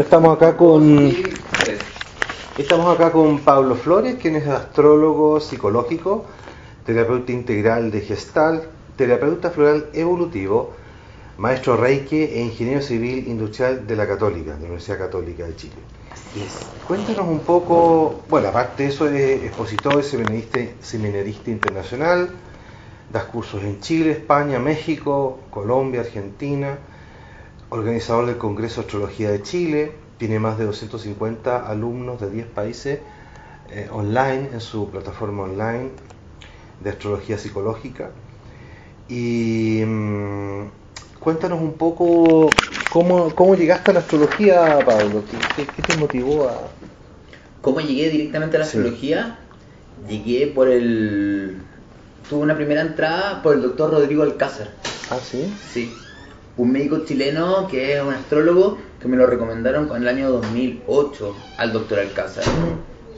Estamos acá con estamos acá con Pablo Flores, quien es astrólogo psicológico, terapeuta integral de Gestal, terapeuta floral evolutivo, maestro Reiki e ingeniero civil industrial de la Católica, de la Universidad Católica de Chile. Así es. Cuéntanos un poco, bueno, aparte de eso, es expositor, seminarista, seminarista internacional, das cursos en Chile, España, México, Colombia, Argentina, organizador del Congreso de Astrología de Chile, tiene más de 250 alumnos de 10 países eh, online en su plataforma online de astrología psicológica. Y mm, cuéntanos un poco cómo, cómo llegaste a la astrología, Pablo. ¿Qué, qué- qué te motivó a...? ¿Cómo llegué directamente a la Sí. astrología? Llegué por el... Tuve una primera entrada por el doctor Rodrigo Alcázar. Ah, sí. Sí. Un médico chileno que es un astrólogo que me lo recomendaron con el año 2008 al doctor Alcázar.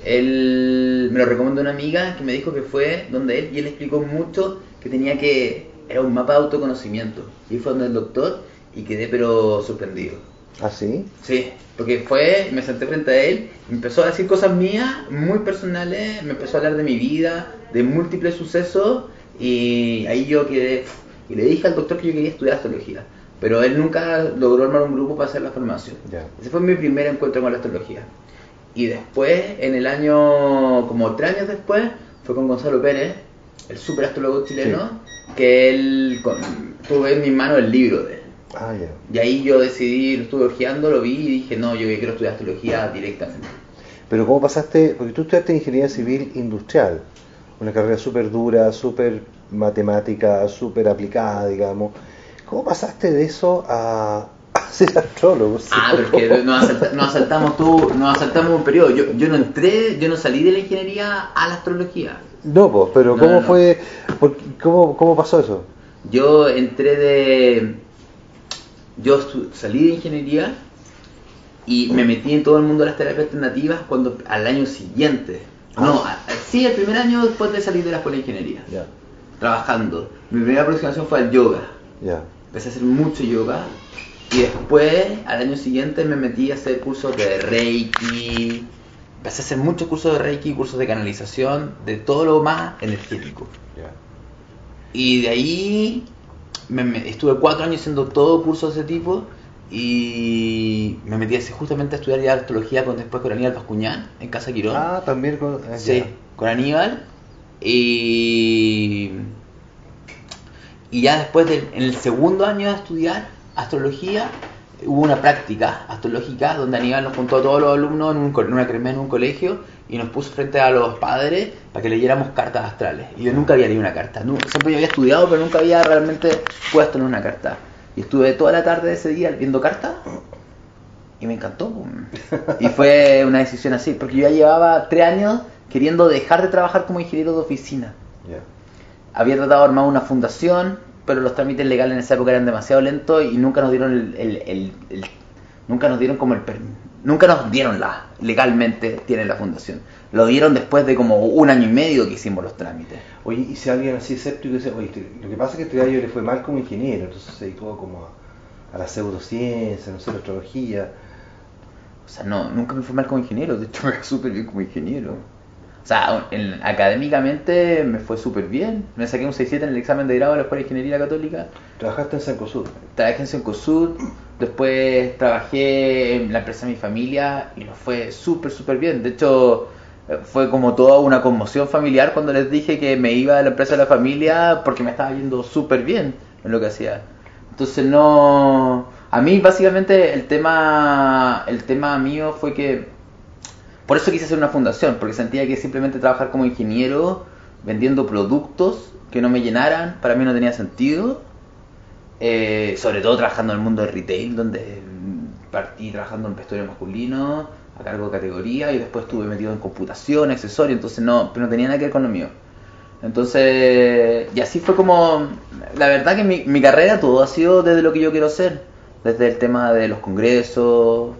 Él me lo recomendó una amiga que me dijo que fue donde él y él explicó mucho que tenía que era un mapa de autoconocimiento. Y fue donde el doctor y quedé pero sorprendido. Ah, sí. Sí, porque fue, me senté frente a él, empezó a decir cosas mías, muy personales, me empezó a hablar de mi vida, de múltiples sucesos, y ahí yo quedé, y le dije al doctor que yo quería estudiar astrología, pero él nunca logró armar un grupo para hacer la formación. Ese fue mi primer encuentro con la astrología. Y después, en el año, como tres años después, fue con Gonzalo Pérez, el super astrólogo chileno, que él, con, tuve en mis manos el libro de él. Ah, ya. Y ahí yo decidí, lo estuve ojeando, lo vi y dije, no, yo quiero estudiar astrología directamente. Pero ¿cómo pasaste? Porque tú estudiaste ingeniería civil industrial, una carrera súper dura, súper matemática, súper aplicada, digamos. ¿Cómo pasaste de eso a, a ser astrólogo? Ah, pero es que nos, asalta- nos asaltamos tú, nos asaltamos un periodo. Yo, yo no entré, yo no salí de la ingeniería a la astrología. No, pues, pero No, ¿cómo no, no. fue? por cómo, ¿Cómo pasó eso? Yo entré de... Yo salí de ingeniería y me metí en todo el mundo de las terapias alternativas cuando al año siguiente. No, Ah. a- sí, el primer año después de salir de la escuela de ingeniería. Ya, Trabajando. Mi primera aproximación fue al yoga. ya. Empecé a hacer mucho yoga y después al año siguiente me metí a hacer cursos de Reiki. Empecé a hacer muchos cursos de Reiki, cursos de canalización, de todo lo más energético. Y de ahí me- me- estuve cuatro años haciendo todo cursos de ese tipo y me metí así justamente a estudiar ya astrología con, después con Aníbal Pascuñán en Casa Quirón. Ah, también con... ah, Sí, con Aníbal. Y, y ya después, del, en el segundo año de estudiar astrología, hubo una práctica astrológica donde Aníbal nos juntó a todos los alumnos en, un, en una crema en un colegio y nos puso frente a los padres para que leyéramos cartas astrales. Y yo nunca había leído una carta, siempre yo había estudiado, pero nunca había realmente puesto en una carta. Y estuve toda la tarde de ese día viendo cartas y me encantó. Y fue una decisión así, porque yo ya llevaba tres años queriendo dejar de trabajar como ingeniero de oficina. ya. Había tratado de armar una fundación, pero los trámites legales en esa época eran demasiado lentos y nunca nos dieron el, el- el- el- nunca nos dieron como el nunca nos dieron la legalmente tiene la fundación. Lo dieron después de como un año y medio que hicimos los trámites. Oye, y si alguien así escéptico dice, oye, este- lo que pasa es que este gallo le fue mal como ingeniero, entonces se dedicó como a, a la pseudociencia, no sé, la astrología. O sea, no, nunca me fue mal como ingeniero, de hecho me fue súper bien como ingeniero. O sea, en- académicamente me fue súper bien. Me saqué un 6-7 en el examen de grado de la Escuela de Ingeniería Católica. Trabajaste en Sancosud. Trabajé en Cencosud, después trabajé en la empresa de mi familia y nos fue súper, súper bien. De hecho, eh, fue como toda una conmoción familiar cuando les dije que me iba a la empresa de la familia porque me estaba yendo súper bien en lo que hacía. Entonces no... A mí básicamente el tema, el tema mío fue que... Por eso quise hacer una fundación, porque sentía que simplemente trabajar como ingeniero vendiendo productos que no me llenaran, para mí no tenía sentido. Eh, sobre todo trabajando en el mundo del retail, donde partí trabajando en vestuario masculino, a cargo de categoría, y después estuve metido en computación, accesorios, entonces no, pero no tenía nada que ver con lo mío. Entonces, y así fue como, la verdad que mi, mi carrera todo ha sido desde lo que yo quiero hacer, desde el tema de los congresos,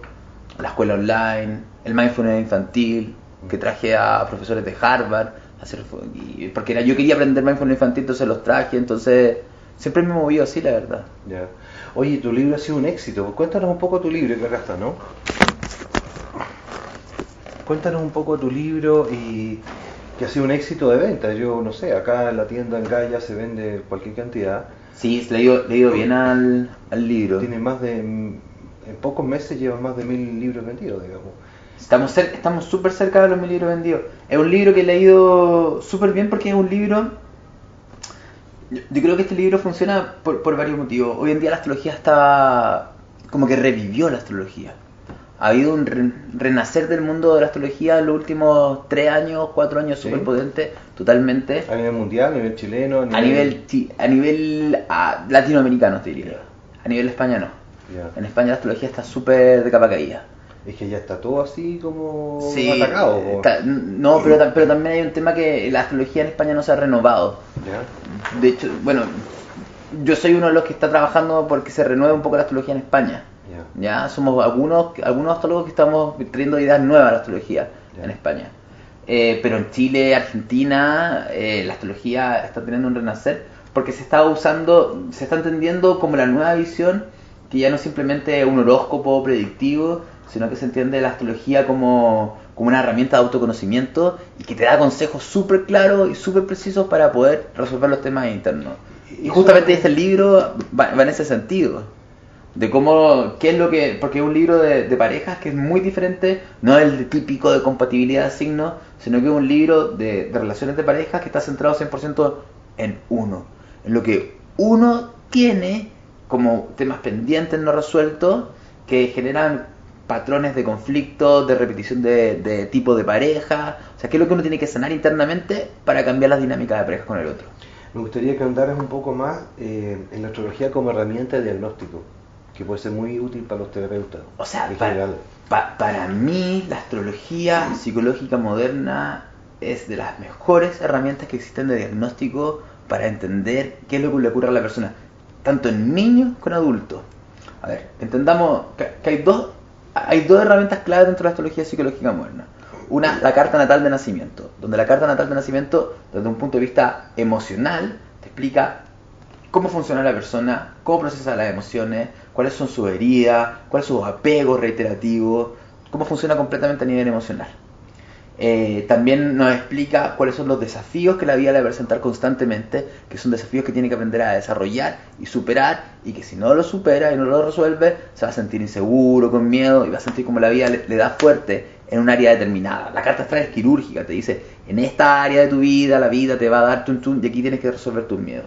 la escuela online, el mindfulness infantil, que traje a profesores de Harvard, a hacer, y- porque era, yo quería aprender mindfulness infantil, entonces los traje, entonces Siempre me he movido así, la verdad. Ya. Oye, tu libro ha sido un éxito. Cuéntanos un poco tu libro, que acá está, ¿no? Cuéntanos un poco tu libro y que ha sido un éxito de venta. Yo no sé, acá en la tienda en Gaia se vende cualquier cantidad. Sí, le he ido bien al, al libro. Tiene más de. En pocos meses lleva más de mil libros vendidos, digamos. Estamos cer- estamos súper cerca de los mil libros vendidos. Es un libro que he leído súper bien porque es un libro... Yo, yo creo que este libro funciona por, por varios motivos. Hoy en día la astrología está... como que revivió la astrología. Ha habido un re- renacer del mundo de la astrología en los últimos tres años, cuatro años, Sí. súper potente, totalmente. A nivel mundial, a nivel chileno, A nivel, ti- a nivel ah, latinoamericano, te diría. A nivel España no. Ya. En España la astrología está súper de capa caída. Es que ya está todo así como Sí, atacado. está- no, pero, ta- pero también hay un tema que la astrología en España no se ha renovado. Ya. De hecho, bueno, yo soy uno de los que está trabajando porque se renueve un poco la astrología en España. Ya. Ya somos algunos algunos astrólogos que estamos trayendo ideas nuevas a la astrología Ya. en España. Eh, pero en Chile, Argentina, eh, la astrología está teniendo un renacer porque se está usando, se está entendiendo como la nueva visión que ya no es simplemente un horóscopo predictivo, sino que se entiende la astrología como, como una herramienta de autoconocimiento y que te da consejos súper claros y súper precisos para poder resolver los temas internos. Y justamente este libro va, va en ese sentido de cómo, qué es lo que, porque es un libro de, de parejas que es muy diferente, no es el típico de compatibilidad de signos, sino que es un libro de, de relaciones de parejas que está centrado 100% en uno, en lo que uno tiene como temas pendientes no resueltos que generan patrones de conflicto, de repetición de, de tipo de pareja, o sea, qué es lo que uno tiene que sanar internamente para cambiar las dinámicas de pareja con el otro. Me gustaría que andaras un poco más eh, en la astrología como herramienta de diagnóstico, que puede ser muy útil para los terapeutas. O sea, en para, pa- para mí la astrología psicológica moderna es de las mejores herramientas que existen de diagnóstico para entender qué es lo que le ocurre a la persona, tanto en niños como en adultos. A ver, entendamos que, que hay dos hay dos herramientas claves dentro de la astrología psicológica moderna. Una, la carta natal de nacimiento, donde la carta natal de nacimiento, desde un punto de vista emocional, te explica cómo funciona la persona, cómo procesa las emociones, cuáles son sus heridas, cuáles son sus apegos reiterativos, cómo funciona completamente a nivel emocional. Eh, también nos explica cuáles son los desafíos que la vida le va a presentar constantemente, que son desafíos que tiene que aprender a desarrollar y superar, y que si no lo supera y no lo resuelve, se va a sentir inseguro, con miedo, y va a sentir como la vida le, da fuerte en un área determinada. La carta astral es quirúrgica, te dice, en esta área de tu vida, la vida te va a dar tun tun, y aquí tienes que resolver tus miedos.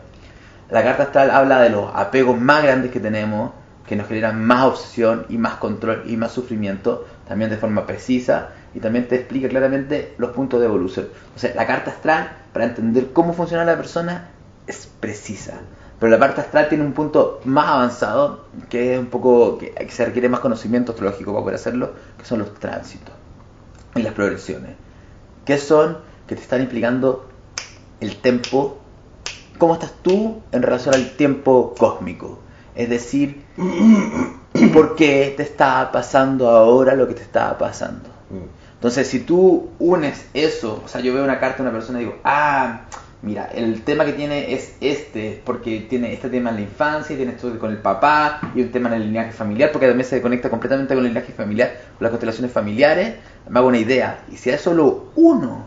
La carta astral habla de los apegos más grandes que tenemos, que nos generan más obsesión y más control y más sufrimiento, también de forma precisa, y también te explica claramente los puntos de evolución. O sea, la carta astral, para entender cómo funciona la persona, es precisa. Pero la parte astral tiene un punto más avanzado, que es un poco, que, se requiere más conocimiento astrológico para poder hacerlo, que son los tránsitos y las progresiones. Que son, que te están implicando el tiempo cómo estás tú en relación al tiempo cósmico. Es decir, por qué te está pasando ahora lo que te está pasando. Mm. Entonces, si tú unes eso, o sea, yo veo una carta de una persona y digo, ah, mira, el tema que tiene es este, porque tiene este tema en la infancia, y tiene esto con el papá, y un tema en el linaje familiar, porque también se conecta completamente con el linaje familiar, con las constelaciones familiares, me hago una idea. Y si a eso lo uno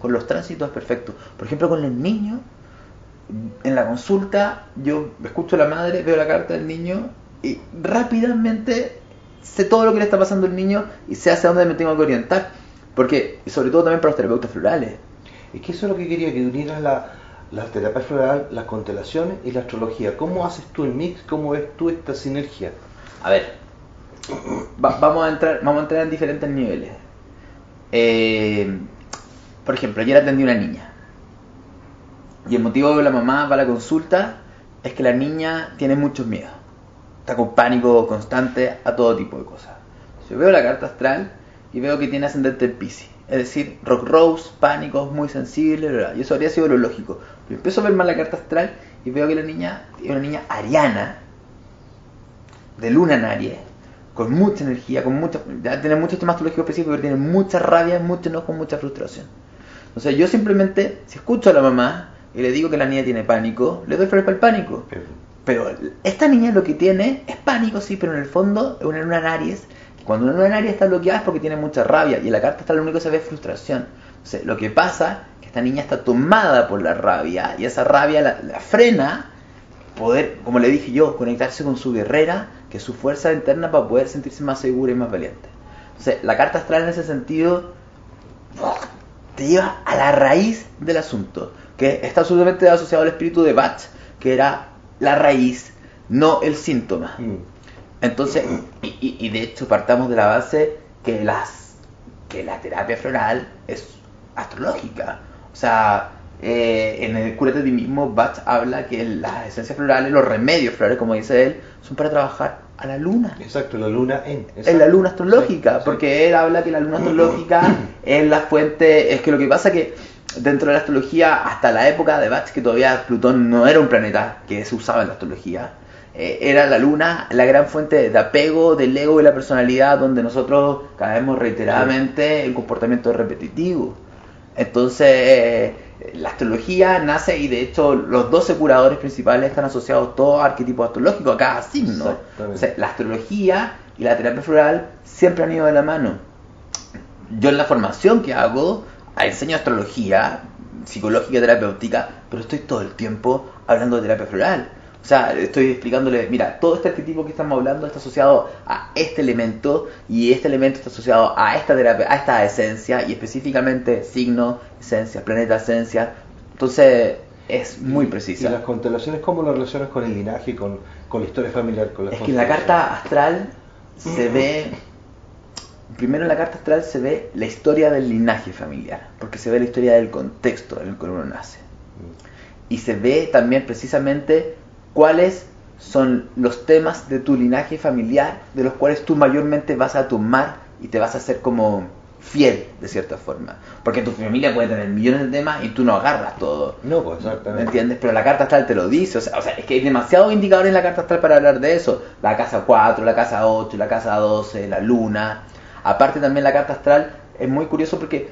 con los tránsitos es perfecto. Por ejemplo, con los niños, en la consulta, yo escucho a la madre, veo la carta del niño y rápidamente sé todo lo que le está pasando al niño y sé hacia dónde me tengo que orientar. Porque, y sobre todo también para los terapeutas florales. Es que eso es lo que quería, que unieras la, la terapia floral, las constelaciones y la astrología. ¿Cómo haces tú el mix? ¿Cómo ves tú esta sinergia? A ver, va- vamos, a entrar, vamos a entrar en diferentes niveles. Eh, por ejemplo, ayer atendí a una niña. Y el motivo de la mamá va a la consulta es que la niña tiene muchos miedos. Está con pánico constante a todo tipo de cosas. Yo veo la carta astral y veo que tiene ascendente en Pisces. Es decir, rock rose, pánicos, muy sensible, y eso habría sido lo lógico. Pero empiezo a ver más la carta astral y veo que la niña es una niña ariana, de luna en Aries, con mucha energía, con mucha, ya tiene muchos temas astrológicos específicos, pero tiene mucha rabia, mucho enojo, mucha frustración. O sea, yo simplemente, si escucho a la mamá, y le digo que la niña tiene pánico, le doy flores para el pánico. Pero esta niña lo que tiene es pánico, sí, pero en el fondo es una luna en Aries. Cuando una luna en Aries está bloqueada es porque tiene mucha rabia y en la carta está lo único que se ve es frustración. Entonces, lo que pasa es que esta niña está tomada por la rabia y esa rabia la, frena poder, como le dije yo, conectarse con su guerrera, que es su fuerza interna para poder sentirse más segura y más valiente. Entonces, la carta astral en ese sentido te lleva a la raíz del asunto, que está absolutamente asociado al espíritu de Bach, que era la raíz, no el síntoma. Mm. Entonces, y, de hecho partamos de la base que, las, que la terapia floral es astrológica. O sea, eh, en el Cúrate de ti mismo, Bach habla que las esencias florales, los remedios florales, como dice él, son para trabajar a la luna. Exacto, la luna en. En la luna astrológica, porque él habla que la luna astrológica es la fuente, es que lo que pasa que dentro de la astrología, hasta la época de Bach, que todavía Plutón no era un planeta que se usaba en la astrología, eh, era la luna la gran fuente de apego del ego y la personalidad, donde nosotros caemos reiteradamente en comportamiento repetitivo. Entonces, eh, la astrología nace y de hecho los 12 curadores principales están asociados todos a arquetipos astrológicos, a cada signo. la astrología y la terapia floral siempre han ido de la mano. Yo en la formación que hago, enseño astrología, psicológica, terapéutica, pero estoy todo el tiempo hablando de terapia floral. O sea, estoy explicándole, mira, todo este arquetipo que estamos hablando está asociado a este elemento y este elemento está asociado a esta terapia, a esta esencia y específicamente signo, esencia, planeta, esencia. Entonces, es muy precisa. ¿Y las constelaciones cómo lo relacionas con el linaje, con, con la historia familiar? Con es que en la carta astral se ve primero en la carta astral se ve la historia del linaje familiar, porque se ve la historia del contexto en el que uno nace. Y se ve también precisamente cuáles son los temas de tu linaje familiar de los cuales tú mayormente vas a tomar y te vas a hacer como fiel de cierta forma. Porque tu familia puede tener millones de temas y tú no agarras todo. No, pues exactamente. ¿Me entiendes? Pero la carta astral te lo dice. O sea, o sea, es que hay demasiados indicadores en la carta astral para hablar de eso. La casa 4, la casa 8, la casa 12, la luna. Aparte también la carta astral es muy curioso porque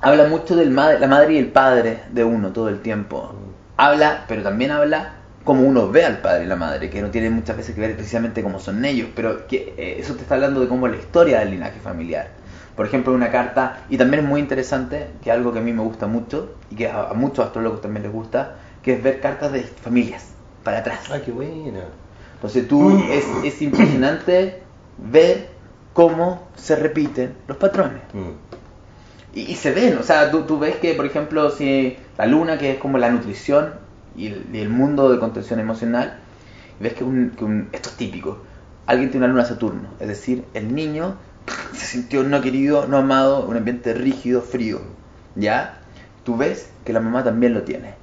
habla mucho de la madre y el padre de uno todo el tiempo. Habla, pero también habla como uno ve al padre y la madre, que no tiene muchas veces que ver precisamente cómo son ellos, pero que eh, eso te está hablando de cómo es la historia del linaje familiar. Por ejemplo, una carta, y también es muy interesante, que es algo que a mí me gusta mucho, y que a, muchos astrólogos también les gusta, que es ver cartas de familias, para atrás. ¡Ay, qué buena! Entonces tú, es, es impresionante ver cómo se repiten los patrones. Mm. Y, se ven, o sea, tú, tú, ves que, por ejemplo, si la luna, que es como la nutrición y el, mundo de contención emocional, ves que, un, esto es típico. Alguien tiene una luna Saturno, es decir, el niño se sintió no querido, no amado, un ambiente rígido, frío. ¿Ya? Tú ves que la mamá también lo tiene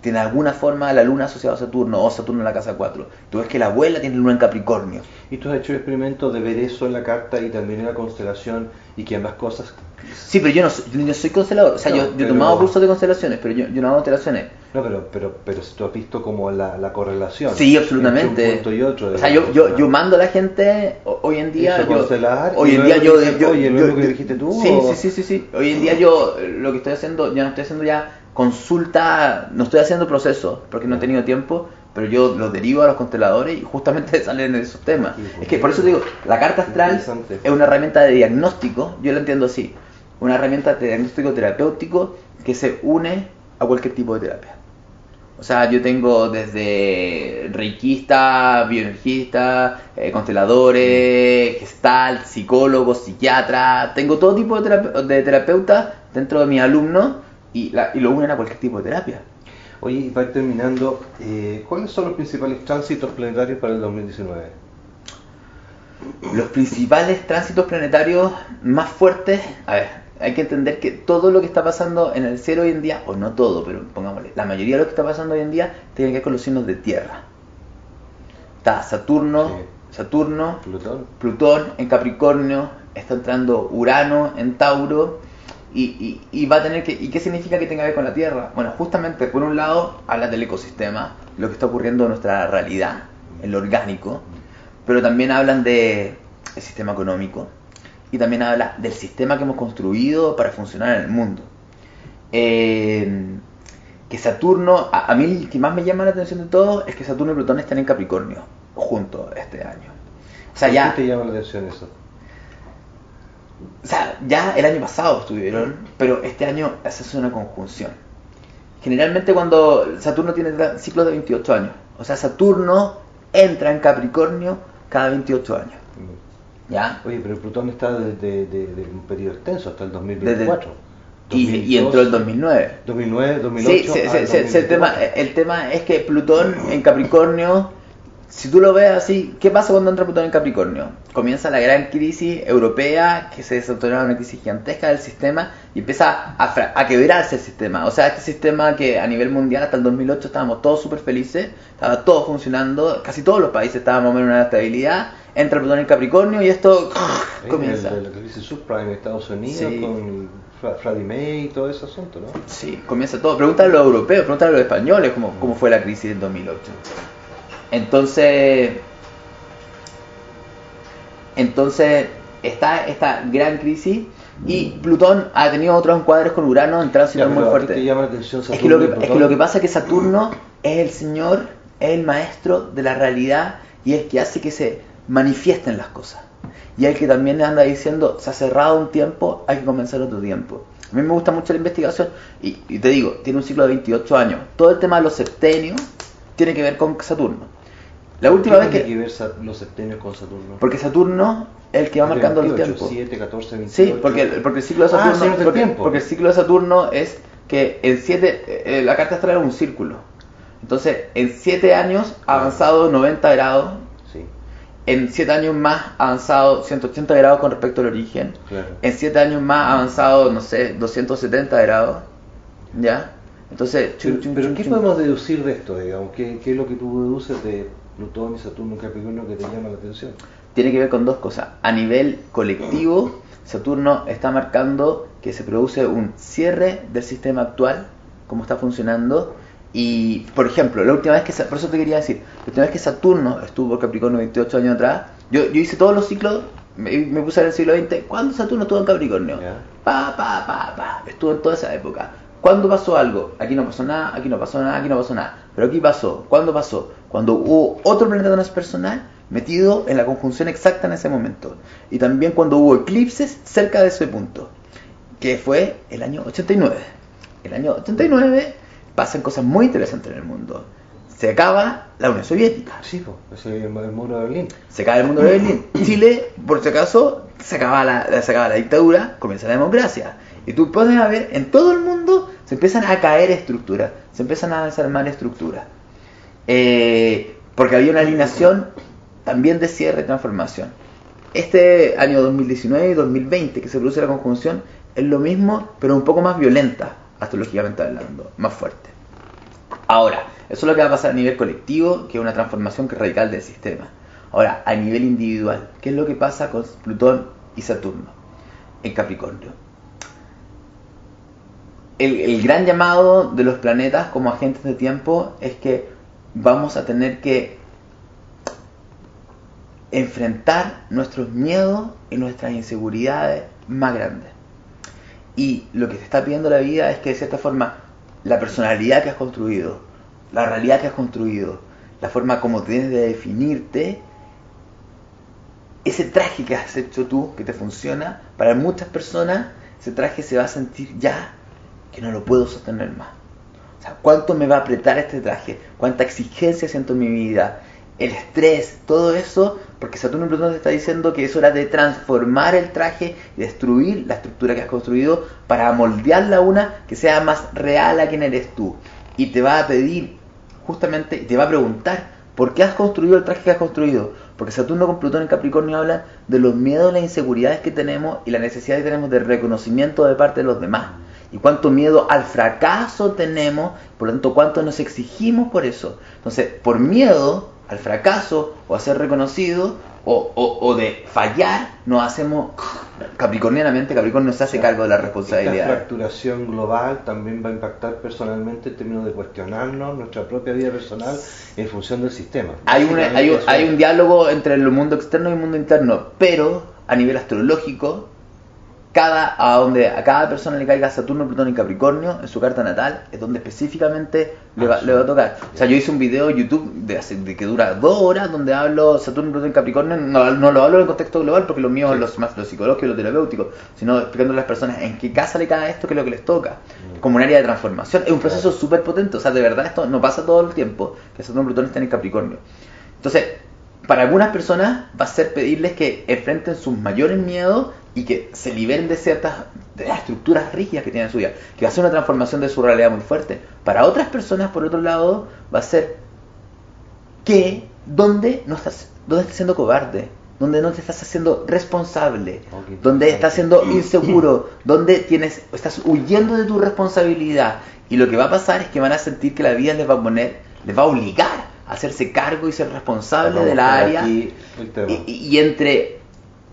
tiene alguna forma la luna asociada a Saturno o Saturno en la casa 4. Tú ves que la abuela tiene luna en Capricornio. ¿Y tú has hecho el experimento de ver eso en la carta y también en la constelación y que ambas cosas... Sí, pero yo no soy, yo soy constelador. O sea, yo, he tomado cursos de constelaciones, pero yo, yo no hago constelaciones. No, pero, pero, pero tú has visto como la, la correlación. Sí, absolutamente. Entre un punto y otro. O sea, yo, yo, yo mando a la gente hoy en día. Yo, constelar, hoy en día yo. Oye, lo que dijiste tú. Sí, sí, sí, sí, sí. Hoy en día yo lo que estoy haciendo, ya no estoy haciendo ya consulta, no estoy haciendo proceso porque no he tenido tiempo, pero yo lo derivo a los consteladores y justamente salen esos temas. es que por eso digo, la carta astral es una herramienta de diagnóstico, yo lo entiendo así, una herramienta de diagnóstico terapéutico que se une a cualquier tipo de terapia. O sea, yo tengo desde reikista, bioenergista, eh, consteladores, gestal, psicólogos, psiquiatra, tengo todo tipo de, de terapeutas dentro de mis alumnos y, lo unen a cualquier tipo de terapia. Oye, y para ir terminando, eh, ¿cuáles son los principales tránsitos planetarios para el 2019? Los principales tránsitos planetarios más fuertes, a ver, hay que entender que todo lo que está pasando en el cielo hoy en día, o no todo, pero pongámosle, la mayoría de lo que está pasando hoy en día tiene que ver con los signos de tierra. Está Saturno, Saturno, Plutón. Plutón en Capricornio, está entrando Urano en Tauro, y, va a tener que... ¿Y qué significa que tenga que ver con la Tierra? Bueno, justamente por un lado habla del ecosistema, lo que está ocurriendo en nuestra realidad, en lo orgánico, pero también hablan del sistema económico y también habla del sistema que hemos construido para funcionar en el mundo. Eh, que Saturno, a, a mí el que más me llama la atención de todo es que Saturno y Plutón están en Capricornio juntos este año. O sea, ¿Por ya, qué te llama la atención eso? O sea, ya el año pasado estuvieron, pero este año esa es una conjunción. Generalmente cuando Saturno tiene ciclos de 28 años, o sea, Saturno entra en Capricornio cada 28 años. ¿Ya? Oye, pero Plutón está desde de, de un periodo extenso hasta el 2024. Y, y entró el 2009. 2009, 2008. Sí, el, tema, 2024. el tema es que Plutón en Capricornio, si tú lo ves así, ¿qué pasa cuando entra Plutón en Capricornio? Comienza la gran crisis europea, que se desatorna una crisis gigantesca del sistema y empieza a, a quebrarse el sistema. O sea, este sistema que a nivel mundial hasta el 2008 estábamos todos súper felices, estaba todo funcionando, casi todos los países estábamos en una estabilidad, entra Plutón en Capricornio y esto Eh, comienza. La crisis subprime en Estados Unidos Sí. con Freddie May y todo ese asunto, ¿no? Sí, comienza todo. Pregúntale a los europeos, pregúntale a los españoles cómo, cómo fue la crisis del 2008. Entonces, entonces está esta gran crisis y Plutón ha tenido otros encuadres con Urano en tránsito muy pero ¿a ti fuerte. te llama la atención Es que, lo que, es Plutón? que lo que pasa es que Saturno es el señor, es el maestro de la realidad y es que hace que se manifiesten las cosas. Y el que también anda diciendo, se ha cerrado un tiempo, hay que comenzar otro tiempo. A mí me gusta mucho la investigación y, y te digo, tiene un ciclo de 28 años. Todo el tema de los septenios tiene que ver con Saturno. La última ¿Qué vez tiene que... que ver los septenios con Saturno? Porque Saturno es el que va de marcando el 28, tiempo. 7, 14, 28. Sí, porque, porque el ciclo de Ah, Saturno, del porque, tiempo. porque el ciclo de Saturno es que en siete, eh, la carta astral es un círculo. Entonces, en 7 años ha avanzado 90 grados, Sí, en 7 años más ha avanzado 180 grados con respecto al origen, claro. en 7 años más ha avanzado, no sé, 270 grados, ¿ya? Entonces, chun, Pero, chun, pero chun, ¿qué podemos deducir de esto, digamos? ¿Qué, qué es lo que tú deduces de Plutón y Saturno en Capricornio que te llama la atención? tiene que ver con dos cosas. A nivel colectivo, Saturno está marcando que se produce un cierre del sistema actual, como está funcionando. Y, por ejemplo, la última vez que, por eso te quería decir, la última vez que Saturno estuvo por Capricornio 28 años atrás, yo, yo hice todos los ciclos, me, me puse en el siglo XX, ¿cuándo Saturno estuvo en Capricornio? Ya. Pa, pa, pa, pa, estuvo en toda esa época. ¿Cuándo pasó algo? Aquí no pasó nada, aquí no pasó nada, aquí no pasó nada. Pero aquí pasó. ¿Cuándo pasó? Cuando hubo otro planeta transpersonal metido en la conjunción exacta en ese momento. Y también cuando hubo eclipses cerca de ese punto. Que fue el año 89. El año 89 pasan cosas muy interesantes en el mundo. Se acaba la Unión Soviética. Sí, pues, es el, muro de Berlín. Se acaba el mundo de Berlín. Chile, por si acaso, se acaba la, se acaba la dictadura, comienza la democracia. Y tú puedes ver, en todo el mundo se empiezan a caer estructuras, se empiezan a desarmar estructuras. Eh, porque había una alineación también de cierre y transformación. Este año 2019 y 2020 que se produce la conjunción es lo mismo, pero un poco más violenta, astrológicamente hablando, más fuerte. Ahora, eso es lo que va a pasar a nivel colectivo, que es una transformación radical del sistema. Ahora, a nivel individual, ¿qué es lo que pasa con Plutón y Saturno en Capricornio? El, gran llamado de los planetas como agentes de tiempo es que vamos a tener que enfrentar nuestros miedos y nuestras inseguridades más grandes. Y lo que te está pidiendo la vida es que de cierta forma la personalidad que has construido, la realidad que has construido, la forma como tienes de definirte, ese traje que has hecho tú, que te funciona, para muchas personas ese traje se va a sentir ya que no lo puedo sostener más. O sea, ¿cuánto me va a apretar este traje? ¿Cuánta exigencia siento en mi vida? El estrés, todo eso, porque Saturno y Plutón te está diciendo que es hora de transformar el traje y destruir la estructura que has construido para moldearla a una que sea más real a quien eres tú. Y te va a pedir, justamente, te va a preguntar, ¿por qué has construido el traje que has construido? Porque Saturno con Plutón en Capricornio hablan de los miedos, las inseguridades que tenemos y la necesidad que tenemos de reconocimiento de parte de los demás y cuánto miedo al fracaso tenemos, por lo tanto, cuánto nos exigimos por eso. Entonces, por miedo al fracaso o a ser reconocido o, o- o de fallar, nos hacemos capricornianamente, Capricornio se hace cargo de la responsabilidad. fracturación global también va a impactar personalmente en términos de cuestionarnos nuestra propia vida personal en función del sistema. Hay, una- hay, un- hay un diálogo entre el mundo externo y el mundo interno, pero a nivel astrológico, cada, a donde a cada persona le caiga Saturno, Plutón y Capricornio en su carta natal, es donde específicamente le va, le va a tocar. O sea, yo hice un video YouTube de, hace- de que dura dos horas donde hablo Saturno, Plutón y Capricornio. No, no lo hablo en el contexto global porque lo mío es los, más lo psicológico y lo terapéutico, sino explicando a las personas en qué casa le cae esto, qué es lo que les toca. Como un área de transformación. Es un proceso súper potente. O sea, de verdad esto no pasa todo el tiempo que Saturno, Plutón estén en Capricornio. Entonces, para algunas personas va a ser pedirles que enfrenten sus mayores miedos y que se liberen de ciertas de las estructuras rígidas que tienen en su vida, que va a ser una transformación de su realidad muy fuerte. Para otras personas, por otro lado, va a ser que donde no estás, donde estás siendo cobarde, donde no te estás haciendo responsable, Ok. donde estás siendo inseguro, donde tienes, estás huyendo de tu responsabilidad. Y lo que va a pasar es que van a sentir que la vida les va a poner, les va a obligar a hacerse cargo y ser responsable Vamos de la área. y entre.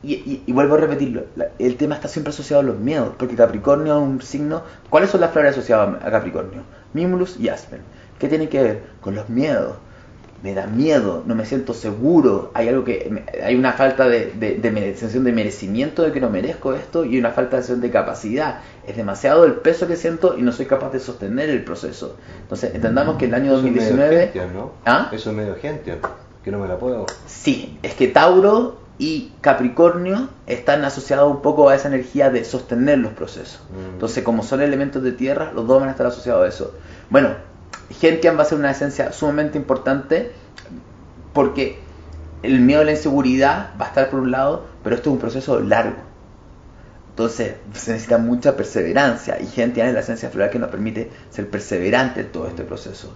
Y, y- y vuelvo a repetirlo, la- el tema está siempre asociado a los miedos, porque Capricornio es un signo. ¿Cuáles son las flores asociadas a Capricornio? Mimulus y Aspen. ¿Qué tienen que ver? Con los miedos. Me da miedo, no me siento seguro, hay algo que hay una falta de, de, de sensación de merecimiento de que no merezco esto y una falta de sensación de capacidad. Es demasiado el peso que siento y no soy capaz de sostener el proceso. Entonces, entendamos que el año Eso es medio 2019... Gentian, ¿no? ¿Ah? Eso es medio Gentian, que no me la puedo. Sí, es que Tauro y Capricornio están asociados un poco a esa energía de sostener los procesos. Mm. Entonces, como son elementos de tierra, los dos van a estar asociados a eso. Bueno, Gentian va a ser una esencia sumamente importante porque el miedo a la inseguridad va a estar por un lado, pero esto es un proceso largo. Entonces se necesita mucha perseverancia y Gentian es la esencia floral que nos permite ser perseverante en todo este proceso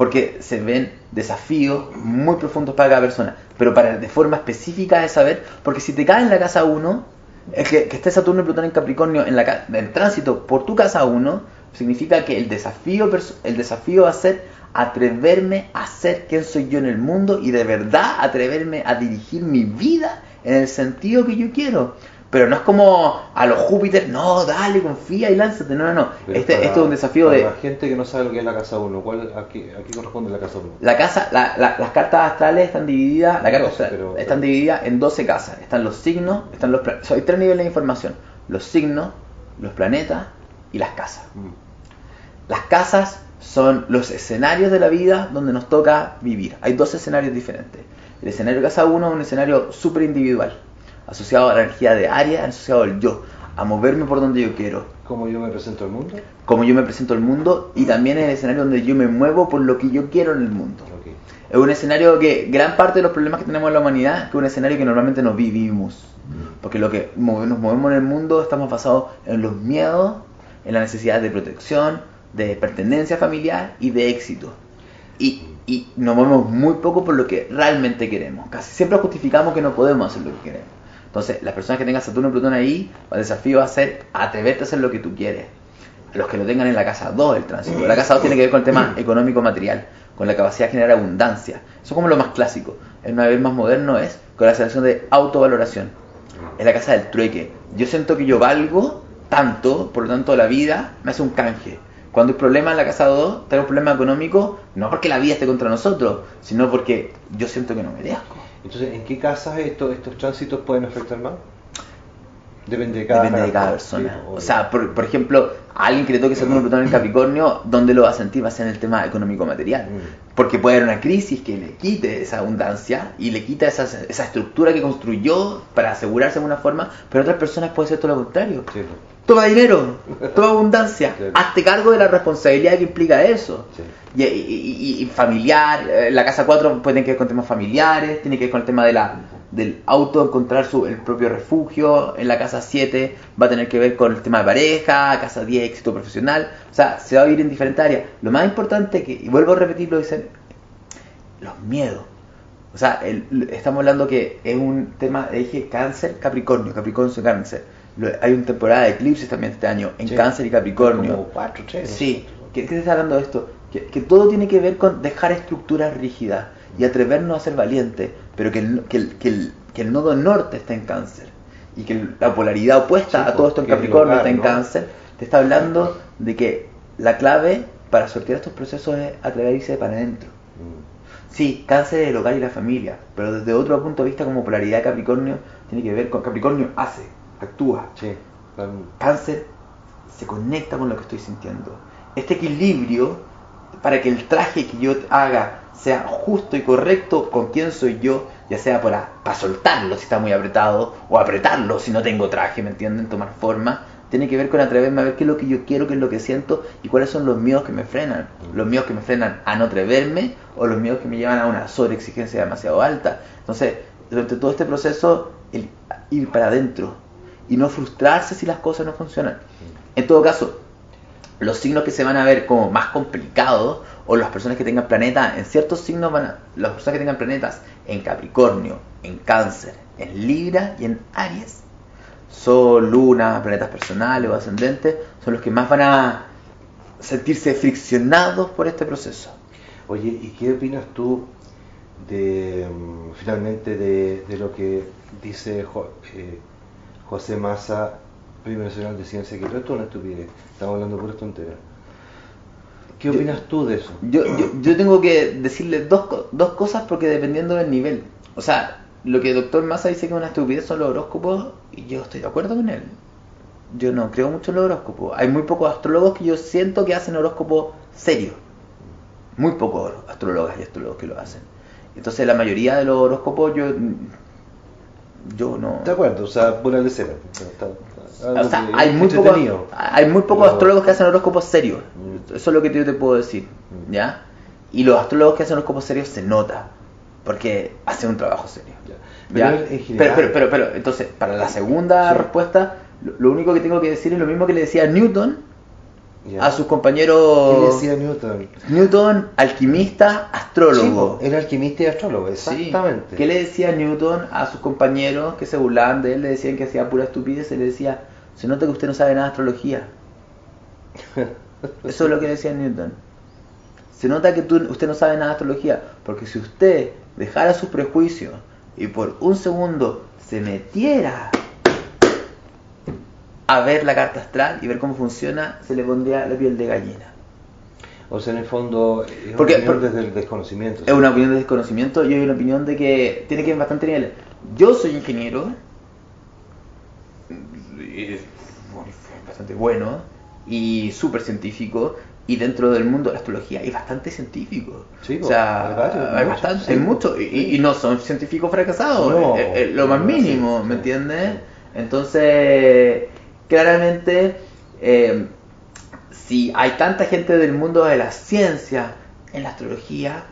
porque se ven desafíos muy profundos para cada persona, pero para de forma específica de saber, porque si te cae en la casa 1, es que, que esté Saturno y Plutón en Capricornio en, la, en tránsito por tu casa 1, significa que el desafío, el desafío va a ser atreverme a ser quien soy yo en el mundo y de verdad atreverme a dirigir mi vida en el sentido que yo quiero. Pero no es como a los Júpiter, no, dale, confía y lánzate. No, no, no. Pero Este, para- este es un desafío para de, la gente que no sabe lo que es la casa 1, ¿cuál, a, qué, a qué corresponde la casa 1? La casa, la- la- las cartas astrales están divididas, la carta pero- están divididas en 12 casas. Están los signos, están los planetas. hay tres niveles de información: los signos, los planetas y las casas. Mm. Las casas son los escenarios de la vida donde nos toca vivir. Hay dos escenarios diferentes. El escenario de casa 1 es un escenario súper individual, asociado a la energía de área, asociado al yo, a moverme por donde yo quiero, ¿Cómo yo me presento al mundo? como yo me presento al mundo y también es el escenario donde yo me muevo por lo que yo quiero en el mundo. Es un escenario que gran parte de los problemas que tenemos en la humanidad es un escenario que normalmente no vivimos. Porque lo que nos movemos en el mundo estamos basados en los miedos, en la necesidad de protección, de pertenencia familiar y de éxito. Y, y nos movemos muy poco por lo que realmente queremos. Casi siempre justificamos que no podemos hacer lo que queremos. Entonces, las personas que tengan Saturno y Plutón ahí, el desafío va a ser atreverte a hacer lo que tú quieres. Los que lo tengan en la casa 2, el tránsito. La casa 2 tiene que ver con el tema económico-material, con la capacidad de generar abundancia. Eso es como lo más clásico. El nivel más moderno es con la sensación de autovaloración. Es la casa del trueque. Yo siento que yo valgo tanto, por lo tanto la vida me hace un canje. Cuando hay problemas en la casa 2, tengo un problema económico, no porque la vida esté contra nosotros, sino porque yo siento que no merezco. Entonces, ¿en qué casas esto- estos tránsitos pueden afectar más? Depende de cada, Depende de cada persona. o sea, por, por ejemplo, a alguien que le toque Saturno Plutón en Capricornio, ¿dónde lo va a sentir? Va a ser en el tema económico-material. Mm. Porque puede haber una crisis que le quite esa abundancia y le quita esa, esa estructura que construyó para asegurarse de una forma, pero otras personas puede ser todo lo contrario. Sí, Toma dinero, toma abundancia, hazte cargo de la responsabilidad que implica eso. sí. Y, y- y- y familiar, eh, la casa 4 puede tener que ver con temas familiares, tiene que ver con el tema de la, del auto, encontrar su, el propio refugio, en la casa 7 va a tener que ver con el tema de pareja, casa 10 éxito profesional, o sea, se va a vivir en diferentes áreas. Lo más importante que, y vuelvo a repetirlo, dicen, los miedos. O sea, el- estamos hablando que es un tema, dije, cáncer, Capricornio, Capricornio, cáncer. Hay una temporada de eclipses también este año, en Sí. cáncer y Capricornio. Como cuatro, tres. Sí, ¿qué, qué te está hablando de esto? Que, que todo tiene que ver con dejar estructuras rígidas y atrevernos a ser valientes, pero que el, que el, que el, que el nodo norte está en cáncer y que la polaridad opuesta Sí, a todo esto en Capricornio está en ¿no? cáncer, te está hablando de que la clave para sortear estos procesos es atreverse para adentro. Mm. Sí, cáncer es el hogar y la familia, pero desde otro punto de vista como polaridad Capricornio tiene que ver con Capricornio hace, actúa. Sí. Cáncer se conecta con lo que estoy sintiendo. Este equilibrio, para que el traje que yo haga sea justo y correcto con quién soy yo, ya sea para, para soltarlo si está muy apretado, o apretarlo si no tengo traje, ¿me entienden? Tomar forma, tiene que ver con atreverme a ver qué es lo que yo quiero, qué es lo que siento y cuáles son los miedos que me frenan. Los miedos que me frenan a no atreverme o los miedos que me llevan a una sobreexigencia demasiado alta. Entonces, durante todo este proceso, el ir para adentro y no frustrarse si las cosas no funcionan. En todo caso, los signos que se van a ver como más complicados o las personas que tengan planetas en ciertos signos van a, las personas que tengan planetas en Capricornio, en Cáncer, en Libra y en Aries Sol, Luna, planetas personales o ascendentes, son los que más van a sentirse friccionados por este proceso. Oye, ¿y qué opinas tú de mm, finalmente de, lo que dice eh, José Massa, Premio Nacional de Ciencia, que todo esto es una estupidez, estamos hablando pura tontería. ¿Qué opinas tú de eso? Yo, yo, yo tengo que decirle dos, dos cosas porque dependiendo del nivel. O sea, lo que el doctor Massa dice que es una estupidez son los horóscopos y yo estoy de acuerdo con él. Yo no creo mucho en los horóscopos. Hay muy pocos astrólogos que yo siento que hacen horóscopos serios. Muy pocos astrólogos y astrólogos que lo hacen. Entonces la mayoría de los horóscopos yo yo no... De acuerdo, o sea, pura de cera. O sea, hay muy, pocos, hay muy pocos astrólogos que hacen horóscopos serios. Mm. Eso es lo que yo te puedo decir. Mm. ¿Ya? Y los astrólogos que hacen horóscopos serios se nota porque hace un trabajo serio. Pero, pero, pero, entonces, para la segunda respuesta, lo, único que tengo que decir es lo mismo que le decía Newton a sus compañeros. ¿Qué decía Newton? Newton, alquimista, astrólogo. era alquimista y astrólogo, exactamente. ¿Qué le decía Newton a sus compañeros que se burlaban de él? Le decían que hacía pura estupidez. Y le decía: Se nota que usted no sabe nada de astrología. Eso es lo que decía Newton. Se nota que usted no sabe nada de astrología, porque si usted dejara sus prejuicios y por un segundo se metiera a ver la carta astral y ver cómo funciona, se le pondría la piel de gallina. O sea, en el fondo es una opinión desde el desconocimiento. Es una opinión de desconocimiento y hay una opinión de que tiene que ir bastante niveles. Yo soy ingeniero, y, bastante bueno y súper científico, y dentro del mundo de la astrología hay bastante científicos. Sí, o sea, hay, bastante, hay mucho, y, no son científicos fracasados, lo más mínimo, ¿me entiendes? Entonces, claramente, eh, si hay tanta gente del mundo de la ciencia en la astrología,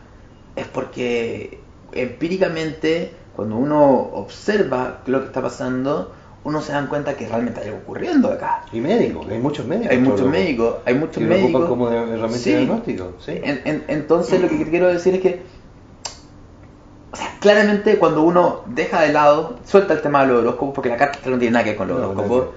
es porque empíricamente, cuando uno observa lo que está pasando, uno se dan cuenta que realmente hay algo ocurriendo acá. Y médicos, hay muchos médicos. Hay muchos médicos, hay muchos médicos. como herramienta de diagnóstico. Sí. entonces lo que quiero decir es que, claramente cuando uno deja de lado, suelta el tema de los horóscopos, porque la carta no tiene nada que ver con los horóscopos.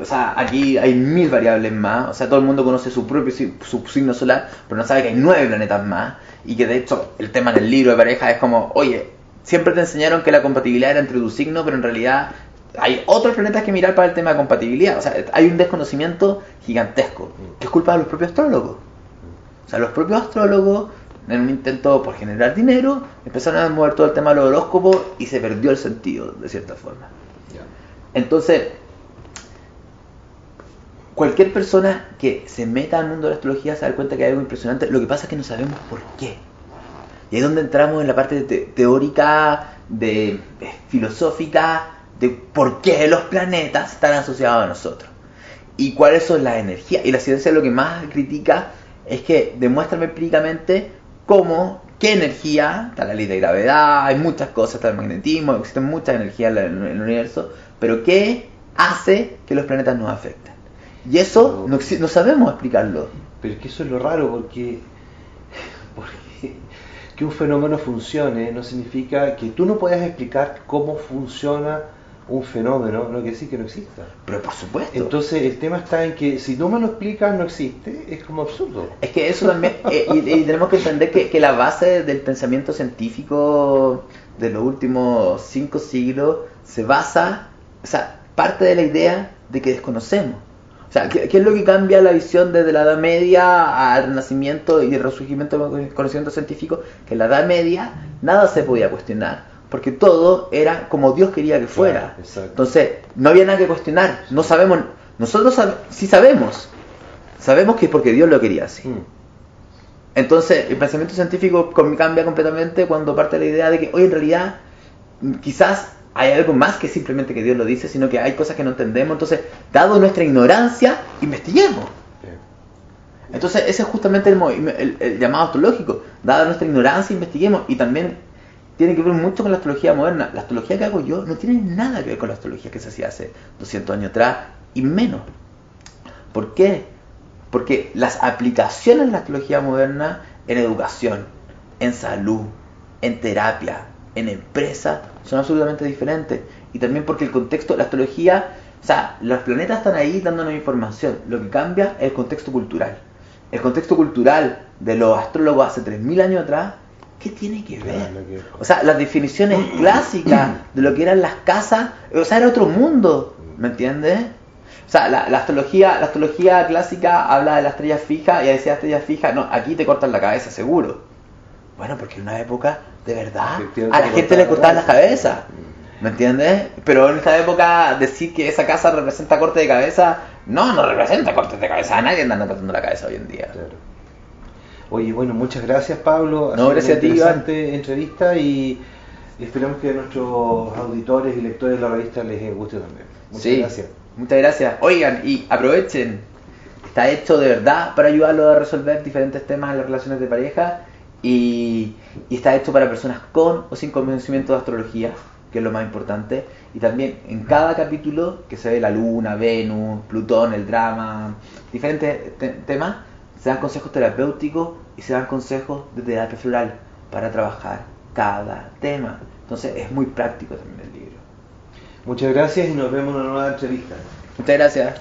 O sea, aquí hay mil variables más. O sea, todo el mundo conoce su propio su signo solar, pero no sabe que hay nueve planetas más. Y que de hecho el tema en el libro de pareja es como, oye, siempre te enseñaron que la compatibilidad era entre tu signo, pero en realidad hay otros planetas que mirar para el tema de compatibilidad. O sea, hay un desconocimiento gigantesco, que es culpa de los propios astrólogos. O sea, los propios astrólogos, en un intento por generar dinero, empezaron a mover todo el tema de los horóscopos y se perdió el sentido, de cierta forma. Entonces, cualquier persona que se meta al mundo de la astrología se da cuenta que hay algo impresionante. Lo que pasa es que no sabemos por qué. Y ahí es donde entramos en la parte teórica, de filosófica, de por qué los planetas están asociados a nosotros y cuáles son las energías. Y la ciencia lo que más critica es que demuestra empíricamente cómo, qué energía, está la ley de gravedad, hay muchas cosas, está el magnetismo, existen muchas energías en el universo, pero qué hace que los planetas nos afecten. Y eso no, no sabemos explicarlo. Pero es que eso es lo raro, porque, porque que un fenómeno funcione no significa que tú no puedas explicar cómo funciona un fenómeno, no quiere decir que no exista. Pero por supuesto. Entonces el tema está en que si no me lo explicas no existe, es como absurdo. Es que eso también, eh, y, tenemos que entender que, que, la base del pensamiento científico de los últimos cinco siglos se basa, o sea, parte de la idea de que desconocemos. O sea, ¿qué, es lo que cambia la visión desde la Edad Media al Renacimiento y el resurgimiento del conocimiento científico? Que en la Edad Media nada se podía cuestionar porque todo era como Dios quería que fuera. Entonces, no había nada que cuestionar, no sabemos, Nosotros sí sabemos, sabemos que es porque Dios lo quería así. Mm. Entonces, el pensamiento científico cambia completamente cuando parte de la idea de que hoy en realidad quizás hay algo más que simplemente que Dios lo dice, sino que hay cosas que no entendemos. Entonces, dado nuestra ignorancia, investiguemos. Entonces, ese es justamente el, llamado astrológico. Dado nuestra ignorancia, investiguemos. Y también tiene que ver mucho con la astrología moderna. La astrología que hago yo no tiene nada que ver con la astrología que se hacía hace 200 años atrás y menos. ¿Por qué? Porque las aplicaciones de la astrología moderna en educación, en salud, en terapia, en empresa, son absolutamente diferentes. Y también porque el contexto, la astrología, o sea, los planetas están ahí dándonos información. Lo que cambia es el contexto cultural. El contexto cultural de los astrólogos hace 3.000 años atrás, ¿qué tiene que ver? O sea, las definiciones clásicas de lo que eran las casas, o sea, era otro mundo, ¿me entiendes? O sea, la, astrología, la astrología clásica habla de la estrella fija y decía estrella fija, no, aquí te cortan la cabeza, seguro. Bueno, porque en una época, de verdad, a la gente le cortaban la cabeza. ¿Me entiendes? Pero en esta época decir que esa casa representa corte de cabeza, no, no representa corte de cabeza. A nadie anda cortando la cabeza hoy en día. Oye, bueno, muchas gracias Pablo. no, gracias a ti, interesante entrevista y esperamos que a nuestros auditores y lectores de la revista les guste también. Muchas gracias. Muchas gracias. Oigan, y aprovechen. Está hecho de verdad para ayudarlos a resolver diferentes temas en las relaciones de pareja y, está hecho para personas con o sin conocimiento de astrología, que es lo más importante. Y también en cada capítulo que se ve la luna, Venus, Plutón, el drama, diferentes temas, se dan consejos terapéuticos y se dan consejos de terapia floral para trabajar cada tema. Entonces es muy práctico también el libro. Muchas gracias y nos vemos en una nueva entrevista. Muchas gracias.